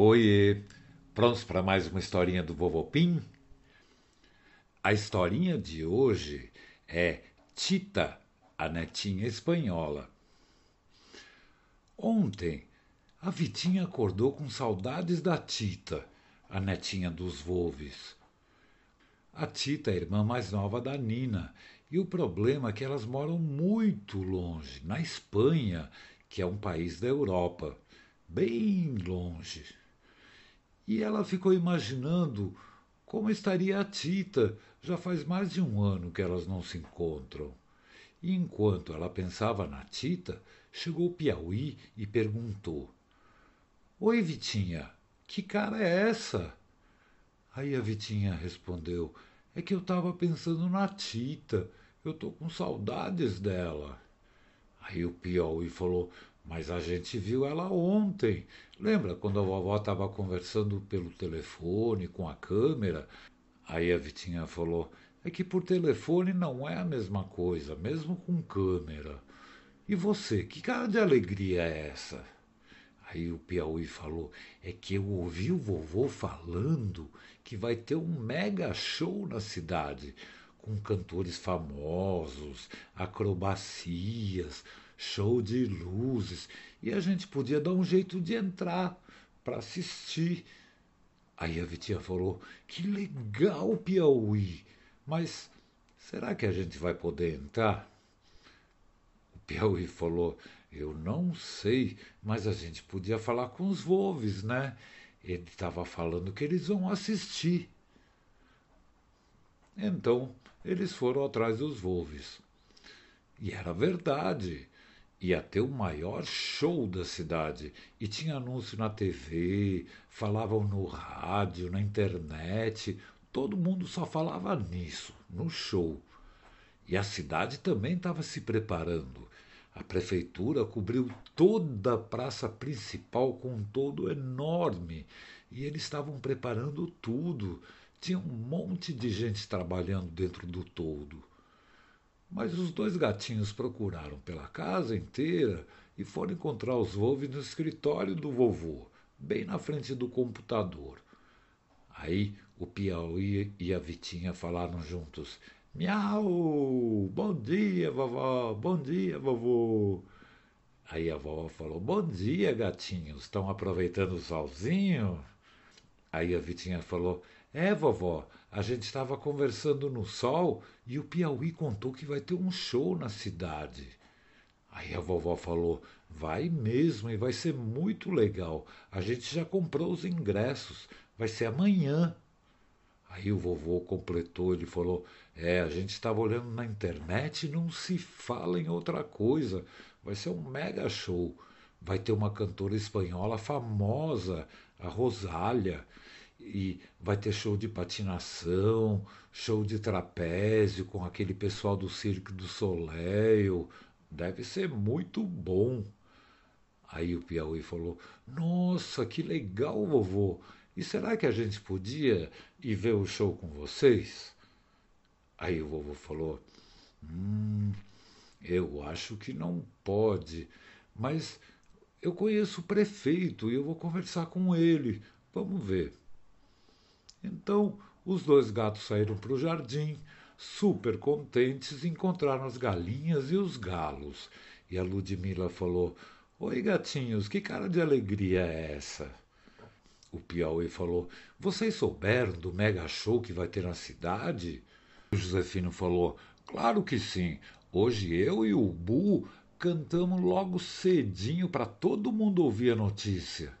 Oiê, prontos para mais uma historinha do Vovô Pim? A historinha de hoje é Tita, a netinha espanhola. Ontem, a Vitinha acordou com saudades da Tita, a netinha dos Volves. A Tita é a irmã mais nova da Nina, e o problema é que elas moram muito longe, na Espanha, que é um país da Europa, bem longe. E ela ficou imaginando como estaria a Tita. Já faz mais de um ano que elas não se encontram. E enquanto ela pensava na Tita, chegou o Piauí e perguntou: Oi, Vitinha, que cara é essa? Aí a Vitinha respondeu: É que eu estava pensando na Tita. Eu tô com saudades dela. Aí o Piauí falou: mas a gente viu ela ontem. Lembra quando a vovó estava conversando pelo telefone com a câmera? Aí a Vitinha falou: é que por telefone não é a mesma coisa, mesmo com câmera. E você, que cara de alegria é essa? Aí o Piauí falou: é que eu ouvi o vovô falando que vai ter um mega show na cidade, com cantores famosos, acrobacias show de luzes, e a gente podia dar um jeito de entrar para assistir. Aí a Vitinha falou: Que legal, Piauí, mas será que a gente vai poder entrar? O Piauí falou: Eu não sei, mas a gente podia falar com os Volves, né? Ele estava falando que eles vão assistir. Então eles foram atrás dos Volves. E era verdade ia ter o maior show da cidade e tinha anúncio na TV, falavam no rádio, na internet, todo mundo só falava nisso, no show. E a cidade também estava se preparando. A prefeitura cobriu toda a praça principal com um todo enorme e eles estavam preparando tudo. Tinha um monte de gente trabalhando dentro do todo. Mas os dois gatinhos procuraram pela casa inteira e foram encontrar os Wolves no escritório do vovô, bem na frente do computador. Aí o Piauí e a Vitinha falaram juntos: Miau! Bom dia, vovó! Bom dia, vovô! Aí a vovó falou: Bom dia, gatinhos! Estão aproveitando o solzinho? Aí a Vitinha falou: É, vovó, a gente estava conversando no sol e o Piauí contou que vai ter um show na cidade. Aí a vovó falou: Vai mesmo e vai ser muito legal. A gente já comprou os ingressos. Vai ser amanhã. Aí o vovô completou, ele falou: É, a gente estava olhando na internet e não se fala em outra coisa. Vai ser um mega show. Vai ter uma cantora espanhola famosa, a Rosália e vai ter show de patinação, show de trapézio com aquele pessoal do Cirque do Soleil. Deve ser muito bom. Aí o Piauí falou: Nossa, que legal, vovô! E será que a gente podia ir ver o show com vocês? Aí o vovô falou: Hum, eu acho que não pode, mas eu conheço o prefeito e eu vou conversar com ele. Vamos ver. Então os dois gatos saíram para o jardim, super contentes, encontraram as galinhas e os galos. E a Ludmila falou: Oi, gatinhos, que cara de alegria é essa? O Piauí falou: Vocês souberam do mega show que vai ter na cidade? O Josefino falou: Claro que sim. Hoje eu e o Bu cantamos logo cedinho para todo mundo ouvir a notícia.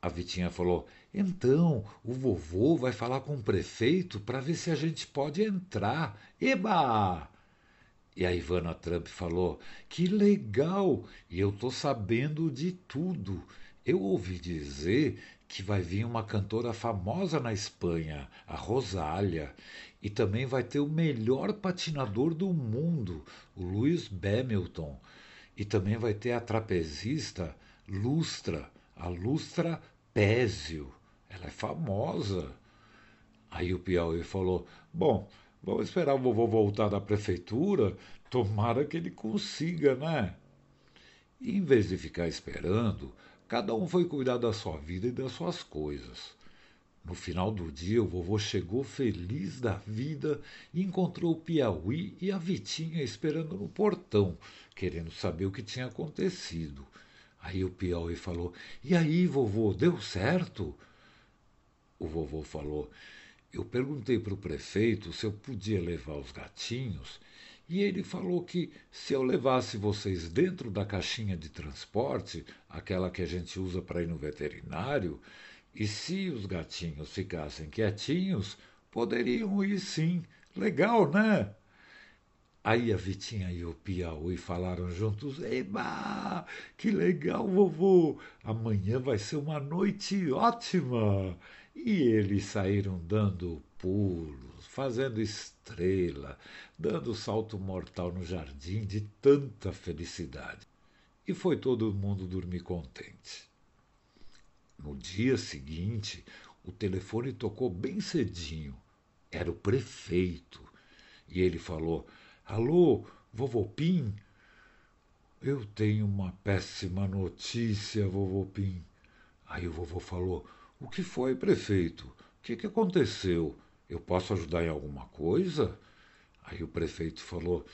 A Vitinha falou: Então, o vovô vai falar com o prefeito para ver se a gente pode entrar. Eba! E a Ivana Trump falou: Que legal! E eu tô sabendo de tudo. Eu ouvi dizer que vai vir uma cantora famosa na Espanha, a Rosália, e também vai ter o melhor patinador do mundo, o Lewis Hamilton, e também vai ter a trapezista Lustra a Lustra Pézio. Ela é famosa. Aí o Piauí falou: Bom, vamos esperar o vovô voltar da prefeitura. Tomara que ele consiga, né? E em vez de ficar esperando, Cada um foi cuidar da sua vida e das suas coisas. No final do dia, o vovô chegou feliz da vida e encontrou o Piauí e a Vitinha esperando no portão, querendo saber o que tinha acontecido. Aí o Piauí falou: E aí, vovô, deu certo? O vovô falou: Eu perguntei para o prefeito se eu podia levar os gatinhos e ele falou que se eu levasse vocês dentro da caixinha de transporte, aquela que a gente usa para ir no veterinário, e se os gatinhos ficassem quietinhos, poderiam ir sim. Legal, né? Aí a Vitinha e o Piauí falaram juntos: Eba, que legal, vovô! Amanhã vai ser uma noite ótima! E eles saíram dando pulos, fazendo estrela, dando salto mortal no jardim de tanta felicidade. E foi todo mundo dormir contente. No dia seguinte, o telefone tocou bem cedinho. Era o prefeito. E ele falou: Alô, vovô Pim? Eu tenho uma péssima notícia, vovô Pim. Aí o vovô falou: o que foi, prefeito? O que, que aconteceu? Eu posso ajudar em alguma coisa? Aí o prefeito falou: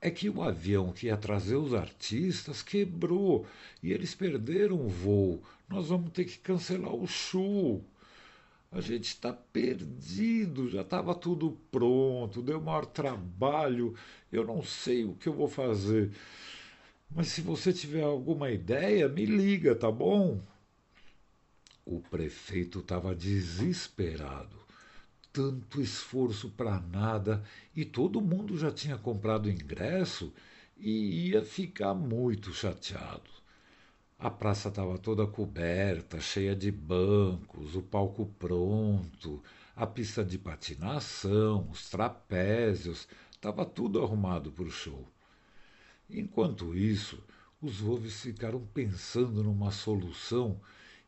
é que o avião que ia trazer os artistas quebrou e eles perderam o voo. Nós vamos ter que cancelar o show. A gente está perdido, já estava tudo pronto, deu maior trabalho, eu não sei o que eu vou fazer. Mas se você tiver alguma ideia, me liga, tá bom? O prefeito estava desesperado. Tanto esforço para nada e todo mundo já tinha comprado ingresso e ia ficar muito chateado. A praça estava toda coberta, cheia de bancos, o palco pronto, a pista de patinação, os trapézios, estava tudo arrumado para o show. Enquanto isso, os Wolves ficaram pensando numa solução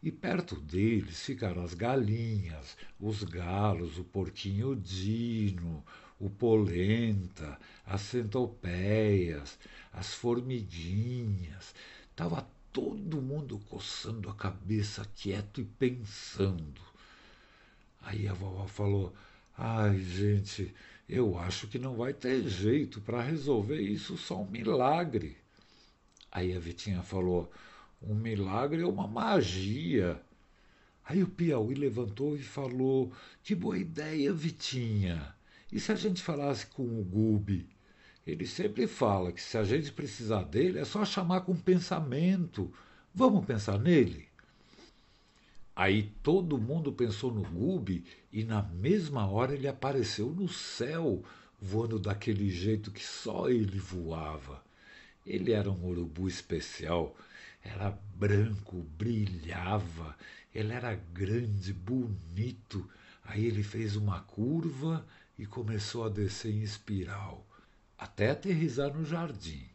e perto deles ficaram as galinhas, os galos, o porquinho dino, o polenta, as centopeias, as formiguinhas. Estava todo mundo coçando a cabeça quieto e pensando. Aí a vovó falou: Ai, gente, eu acho que não vai ter jeito para resolver isso, só um milagre. Aí a Vitinha falou: um milagre é uma magia. Aí o Piauí levantou e falou: Que boa ideia, Vitinha. E se a gente falasse com o Gubi? Ele sempre fala que se a gente precisar dele é só chamar com pensamento. Vamos pensar nele? Aí todo mundo pensou no Gubi e na mesma hora ele apareceu no céu, voando daquele jeito que só ele voava. Ele era um urubu especial era branco, brilhava, ele era grande, bonito. Aí ele fez uma curva e começou a descer em espiral, até aterrizar no jardim.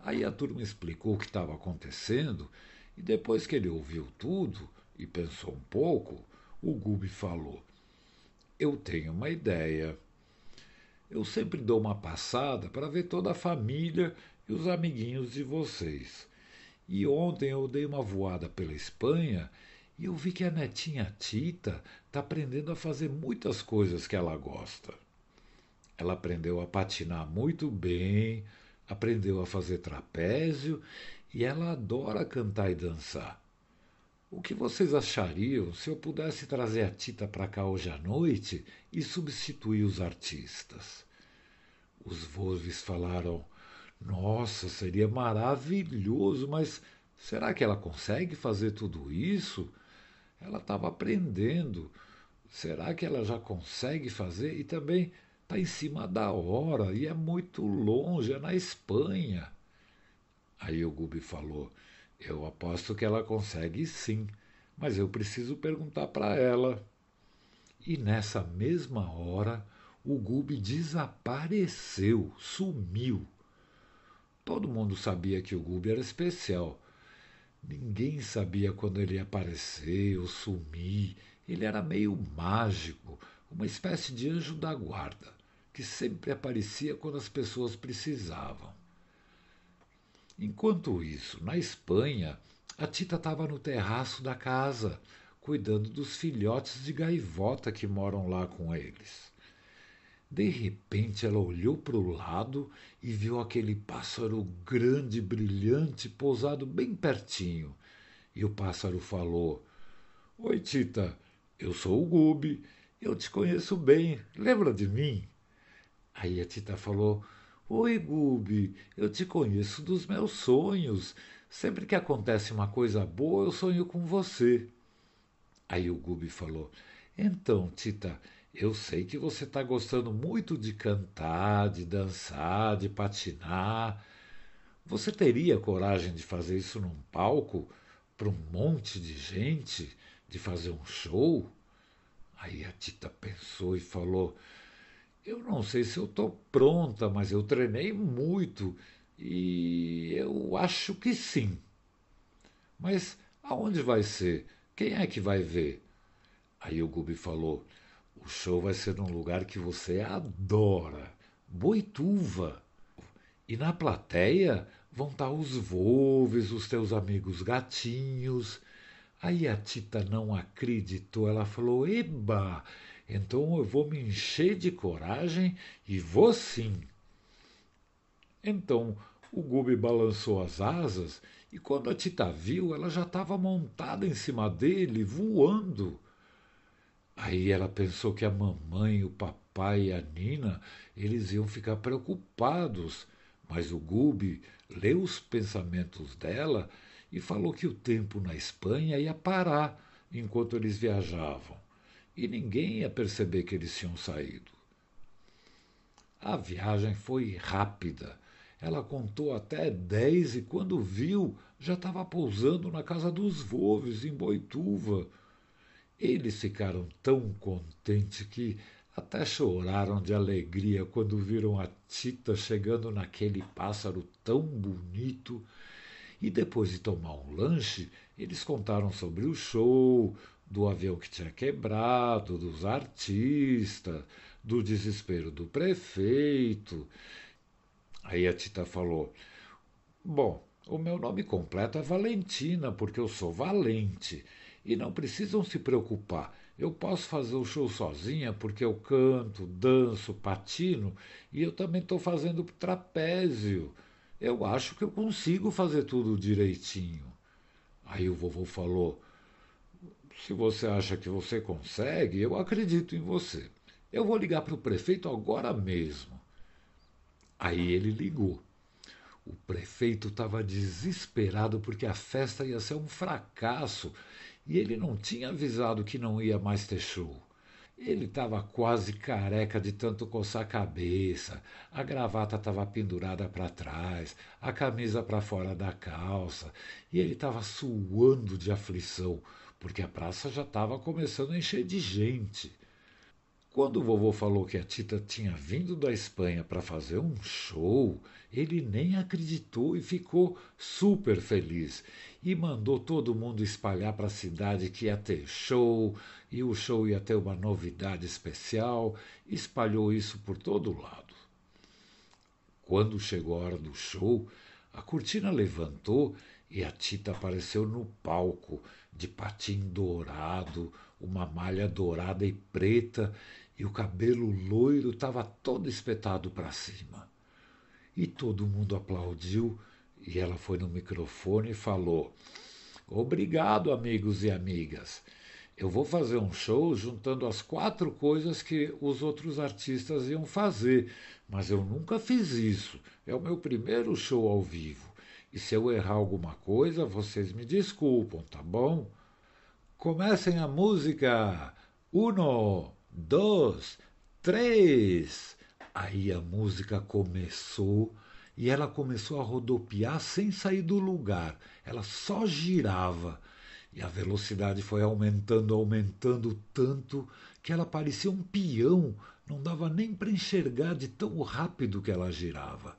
Aí a turma explicou o que estava acontecendo, e depois que ele ouviu tudo e pensou um pouco, o Gubi falou: Eu tenho uma ideia. Eu sempre dou uma passada para ver toda a família e os amiguinhos de vocês. E ontem eu dei uma voada pela Espanha e eu vi que a netinha Tita está aprendendo a fazer muitas coisas que ela gosta. Ela aprendeu a patinar muito bem, aprendeu a fazer trapézio e ela adora cantar e dançar. O que vocês achariam se eu pudesse trazer a Tita para cá hoje à noite e substituir os artistas? Os Volves falaram: nossa, seria maravilhoso, mas será que ela consegue fazer tudo isso? Ela estava aprendendo. Será que ela já consegue fazer? E também está em cima da hora e é muito longe, é na Espanha. Aí o Gubi falou: Eu aposto que ela consegue sim, mas eu preciso perguntar para ela. E nessa mesma hora, o Gubi desapareceu, sumiu. Todo mundo sabia que o Gubi era especial. Ninguém sabia quando ele ia aparecer ou sumir. Ele era meio mágico, uma espécie de anjo da guarda, que sempre aparecia quando as pessoas precisavam. Enquanto isso, na Espanha, A Tita estava no terraço da casa, cuidando dos filhotes de gaivota que moram lá com eles. De repente ela olhou para o lado e viu aquele pássaro grande, brilhante, pousado bem pertinho. E o pássaro falou: Oi, Tita, eu sou o Gubi, eu te conheço bem, lembra de mim? Aí a Tita falou: Oi, Gubi, eu te conheço dos meus sonhos. Sempre que acontece uma coisa boa, eu sonho com você. Aí o Gubi falou: Então, Tita, eu sei que você está gostando muito de cantar, de dançar, de patinar. Você teria coragem de fazer isso num palco para um monte de gente, de fazer um show? Aí a Tita pensou e falou: Eu não sei se eu estou pronta, mas eu treinei muito e eu acho que sim. Mas aonde vai ser? Quem é que vai ver? Aí o Gubi falou: O show vai ser num lugar que você adora, Boituva. E na plateia vão estar os Volves, os teus amigos gatinhos. Aí a Tita não acreditou, ela falou: Eba, então eu vou me encher de coragem e vou sim. Então o Gubi balançou as asas e quando a Tita viu, ela já estava montada em cima dele, voando. Aí ela pensou que a mamãe, o papai e a Nina, eles iam ficar preocupados, mas o Gubi leu os pensamentos dela e falou que o tempo na Espanha ia parar enquanto eles viajavam e ninguém ia perceber que eles tinham saído. A viagem foi rápida. Ela contou até dez e, quando viu, já estava pousando na casa dos Volves, em Boituva. Eles ficaram tão contentes que até choraram de alegria quando viram a Tita chegando naquele pássaro tão bonito e depois de tomar um lanche, eles contaram sobre o show, do avião que tinha quebrado, dos artistas, do desespero do prefeito. Aí a Tita falou: Bom, o meu nome completo é Valentina, porque eu sou valente. E não precisam se preocupar. Eu posso fazer o show sozinha porque eu canto, danço, patino e eu também estou fazendo trapézio. Eu acho que eu consigo fazer tudo direitinho. Aí o vovô falou: Se você acha que você consegue, eu acredito em você. Eu vou ligar para o prefeito agora mesmo. Aí ele ligou. O prefeito estava desesperado porque a festa ia ser um fracasso e ele não tinha avisado que não ia mais ter show. Ele estava quase careca de tanto coçar a cabeça, a gravata estava pendurada para trás, a camisa para fora da calça, e ele estava suando de aflição, porque a praça já estava começando a encher de gente. Quando o vovô falou que a Tita tinha vindo da Espanha para fazer um show, ele nem acreditou e ficou super feliz. E mandou todo mundo espalhar para a cidade que ia ter show, e o show ia ter uma novidade especial, espalhou isso por todo lado. Quando chegou a hora do show, a cortina levantou e a Tita apareceu no palco, de patim dourado, uma malha dourada e preta e o cabelo loiro estava todo espetado para cima. E todo mundo aplaudiu e ela foi no microfone e falou: Obrigado, amigos e amigas. Eu vou fazer um show juntando as quatro coisas que os outros artistas iam fazer, mas eu nunca fiz isso. É o meu primeiro show ao vivo. E se eu errar alguma coisa, vocês me desculpam, tá bom? Comecem a música. Uno! Dois, três. Aí a música começou e ela começou a rodopiar sem sair do lugar. Ela só girava. E a velocidade foi aumentando, aumentando tanto que ela parecia um peão, não dava nem para enxergar de tão rápido que ela girava.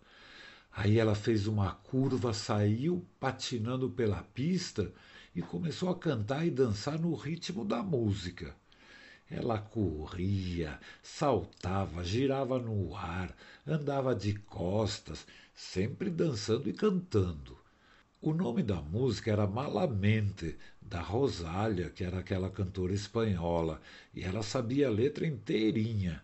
Aí ela fez uma curva, saiu patinando pela pista e começou a cantar e dançar no ritmo da música. Ela corria, saltava, girava no ar, andava de costas, sempre dançando e cantando. O nome da música era Malamente, da Rosália, que era aquela cantora espanhola, e ela sabia a letra inteirinha.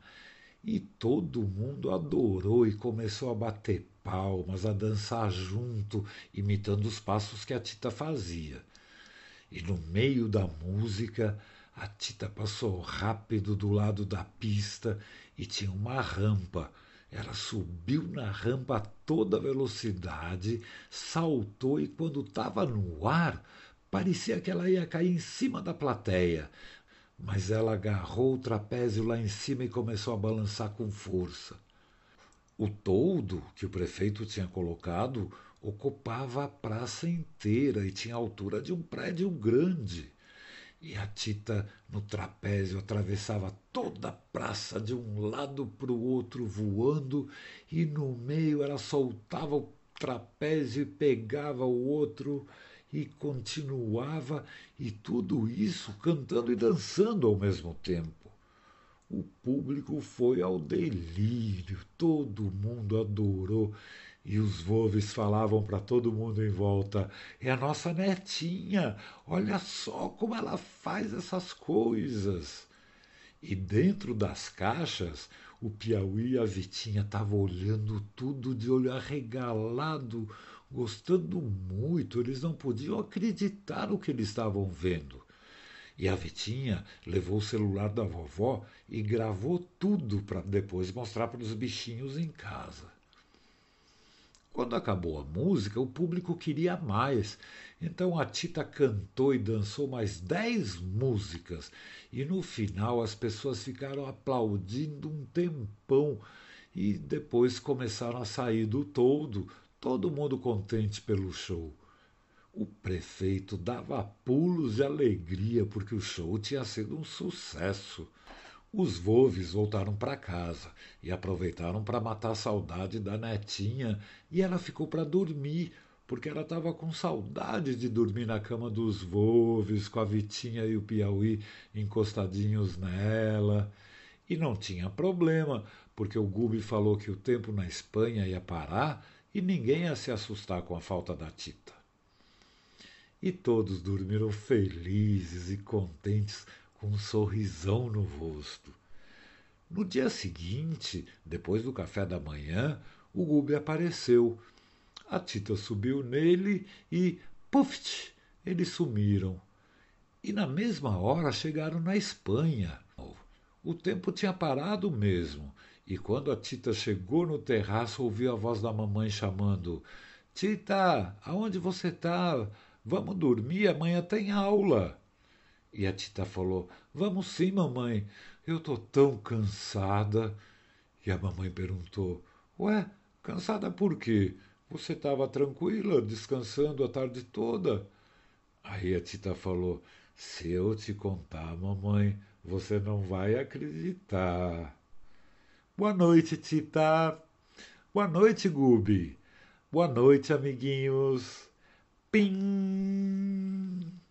E todo mundo adorou e começou a bater palmas, a dançar junto, imitando os passos que a Tita fazia. E no meio da música, a Tita passou rápido do lado da pista e tinha uma rampa. Ela subiu na rampa a toda velocidade, saltou e quando estava no ar, parecia que ela ia cair em cima da plateia mas ela agarrou o trapézio lá em cima e começou a balançar com força. O toldo que o prefeito tinha colocado ocupava a praça inteira e tinha a altura de um prédio grande. E a Tita, no trapézio, atravessava toda a praça de um lado para o outro, voando, e no meio ela soltava o trapézio e pegava o outro e continuava, e tudo isso cantando e dançando ao mesmo tempo. O público foi ao delírio, todo mundo adorou. E os Volves falavam para todo mundo em volta: é a nossa netinha, olha só como ela faz essas coisas. E dentro das caixas, o Piauí e a Vitinha estavam olhando tudo de olho arregalado, gostando muito, eles não podiam acreditar no que eles estavam vendo. E a Vitinha levou o celular da vovó e gravou tudo para depois mostrar para os bichinhos em casa. Quando acabou a música, o público queria mais. Então a Tita cantou e dançou mais dez músicas. E no final as pessoas ficaram aplaudindo um tempão. E depois começaram a sair do todo, todo mundo contente pelo show. O prefeito dava pulos de alegria porque o show tinha sido um sucesso. Os Volves voltaram para casa e aproveitaram para matar a saudade da netinha e ela ficou para dormir, porque ela estava com saudade de dormir na cama dos Volves, com a Vitinha e o Piauí encostadinhos nela. E não tinha problema, porque o Gubi falou que o tempo na Espanha ia parar e ninguém ia se assustar com a falta da Tita. E todos dormiram felizes e contentes, com um sorrisão no rosto. No dia seguinte, depois do café da manhã, o Gubi apareceu. A Tita subiu nele e, puft, eles sumiram. E na mesma hora chegaram na Espanha. O tempo tinha parado mesmo e quando a Tita chegou no terraço, ouviu a voz da mamãe chamando: Tita, aonde você está? Vamos dormir, amanhã tem aula. E a Tita falou: Vamos sim, mamãe. Eu tô tão cansada. E a mamãe perguntou: Ué, cansada por quê? Você estava tranquila, descansando a tarde toda? Aí a Tita falou: Se eu te contar, mamãe, você não vai acreditar. Boa noite, Tita. Boa noite, Gubi. Boa noite, amiguinhos. Pim!